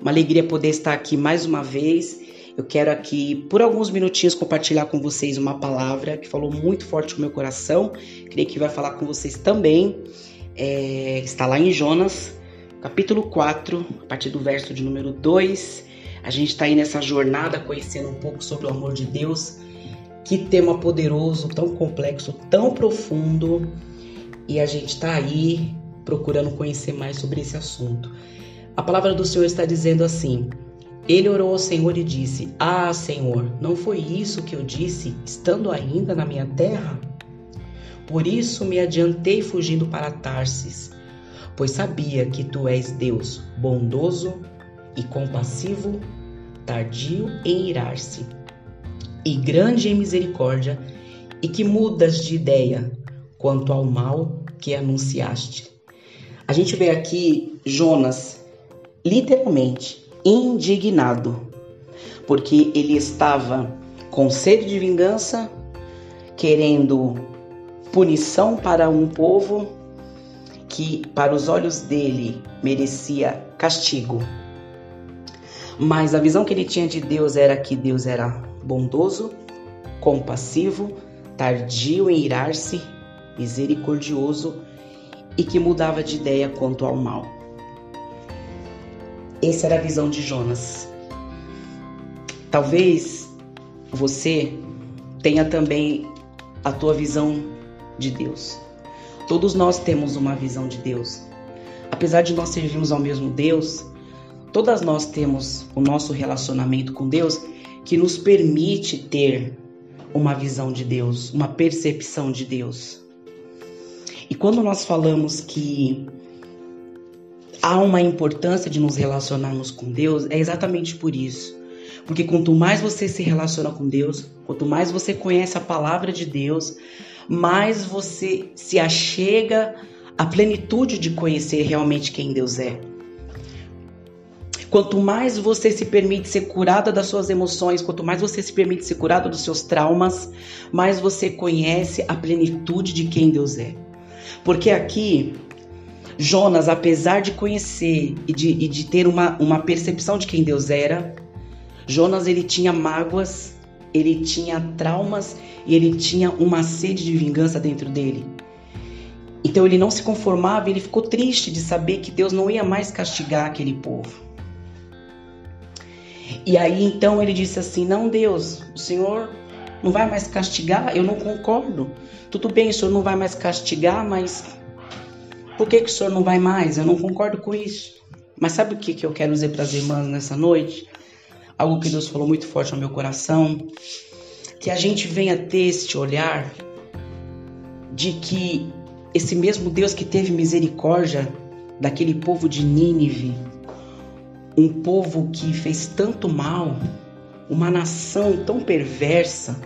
Uma alegria poder estar aqui mais uma vez. Eu quero aqui, por alguns minutinhos, compartilhar com vocês uma palavra que falou muito forte com o meu coração. Creio que vai falar com vocês também. É, está lá em Jonas, capítulo 4, a partir do verso de número 2. A gente está aí nessa jornada conhecendo um pouco sobre o amor de Deus. Que tema poderoso, tão complexo, tão profundo. E a gente está aí procurando conhecer mais sobre esse assunto. A palavra do Senhor está dizendo assim: Ele orou ao Senhor e disse: Ah, Senhor, não foi isso que eu disse, estando ainda na minha terra? Por isso me adiantei fugindo para Tarsis, pois sabia que tu és Deus bondoso e compassivo, tardio em irar-se, e grande em misericórdia, e que mudas de ideia quanto ao mal que anunciaste. A gente vê aqui Jonas literalmente indignado, porque ele estava com sede de vingança, querendo punição para um povo que, para os olhos dele, merecia castigo. Mas a visão que ele tinha de Deus era que Deus era bondoso, compassivo, tardio em irar-se, misericordioso e que mudava de ideia quanto ao mal. Essa era a visão de Jonas. Talvez você tenha também a tua visão de Deus. Todos nós temos uma visão de Deus. Apesar de nós servirmos ao mesmo Deus, todas nós temos o nosso relacionamento com Deus que nos permite ter uma visão de Deus, uma percepção de Deus. E quando nós falamos que há uma importância de nos relacionarmos com Deus, é exatamente por isso. Porque quanto mais você se relaciona com Deus, quanto mais você conhece a palavra de Deus, mais você se achega à plenitude de conhecer realmente quem Deus é. Quanto mais você se permite ser curada das suas emoções, quanto mais você se permite ser curada dos seus traumas, mais você conhece a plenitude de quem Deus é. Porque aqui Jonas, apesar de conhecer e de, e de ter uma, uma percepção de quem Deus era, Jonas ele tinha mágoas, ele tinha traumas e ele tinha uma sede de vingança dentro dele. Então ele não se conformava, ele ficou triste de saber que Deus não ia mais castigar aquele povo. E aí então ele disse assim: Não, Deus, o Senhor não vai mais castigar? Eu não concordo. Tudo bem, o Senhor não vai mais castigar, mas por que, que o senhor não vai mais? Eu não concordo com isso. Mas sabe o que, que eu quero dizer para as irmãs nessa noite? Algo que Deus falou muito forte ao meu coração. Que a gente venha ter este olhar de que esse mesmo Deus que teve misericórdia daquele povo de Nínive, um povo que fez tanto mal, uma nação tão perversa,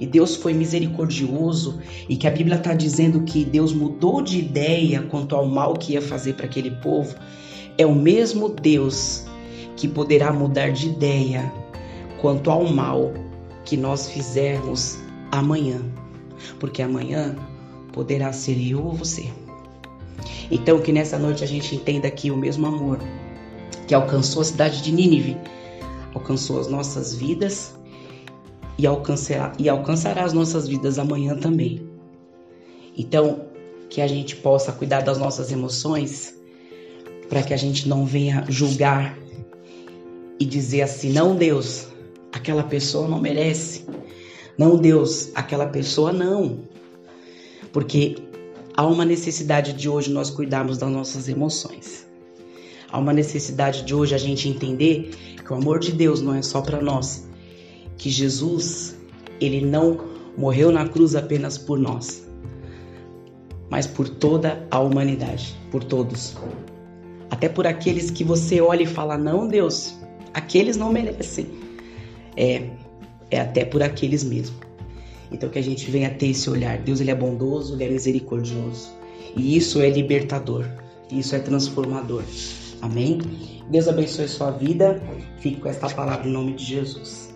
e Deus foi misericordioso e que a Bíblia está dizendo que Deus mudou de ideia quanto ao mal que ia fazer para aquele povo, é o mesmo Deus que poderá mudar de ideia quanto ao mal que nós fizermos amanhã, porque amanhã poderá ser eu ou você. Então que nessa noite a gente entenda aqui o mesmo amor que alcançou a cidade de Nínive, alcançou as nossas vidas e alcançará, e alcançará as nossas vidas amanhã também. Então, que a gente possa cuidar das nossas emoções para que a gente não venha julgar e dizer assim: não, Deus, aquela pessoa não merece. Não, Deus, aquela pessoa não. Porque há uma necessidade de hoje nós cuidarmos das nossas emoções. Há uma necessidade de hoje a gente entender que o amor de Deus não é só para nós, que Jesus, ele não morreu na cruz apenas por nós, mas por toda a humanidade, por todos. Até por aqueles que você olha e fala: "Não, Deus, aqueles não merecem". É, é até por aqueles mesmo. Então que a gente venha ter esse olhar. Deus ele é bondoso, ele é misericordioso. E isso é libertador. Isso é transformador. Amém? Deus abençoe sua vida. Fique com esta palavra em nome de Jesus.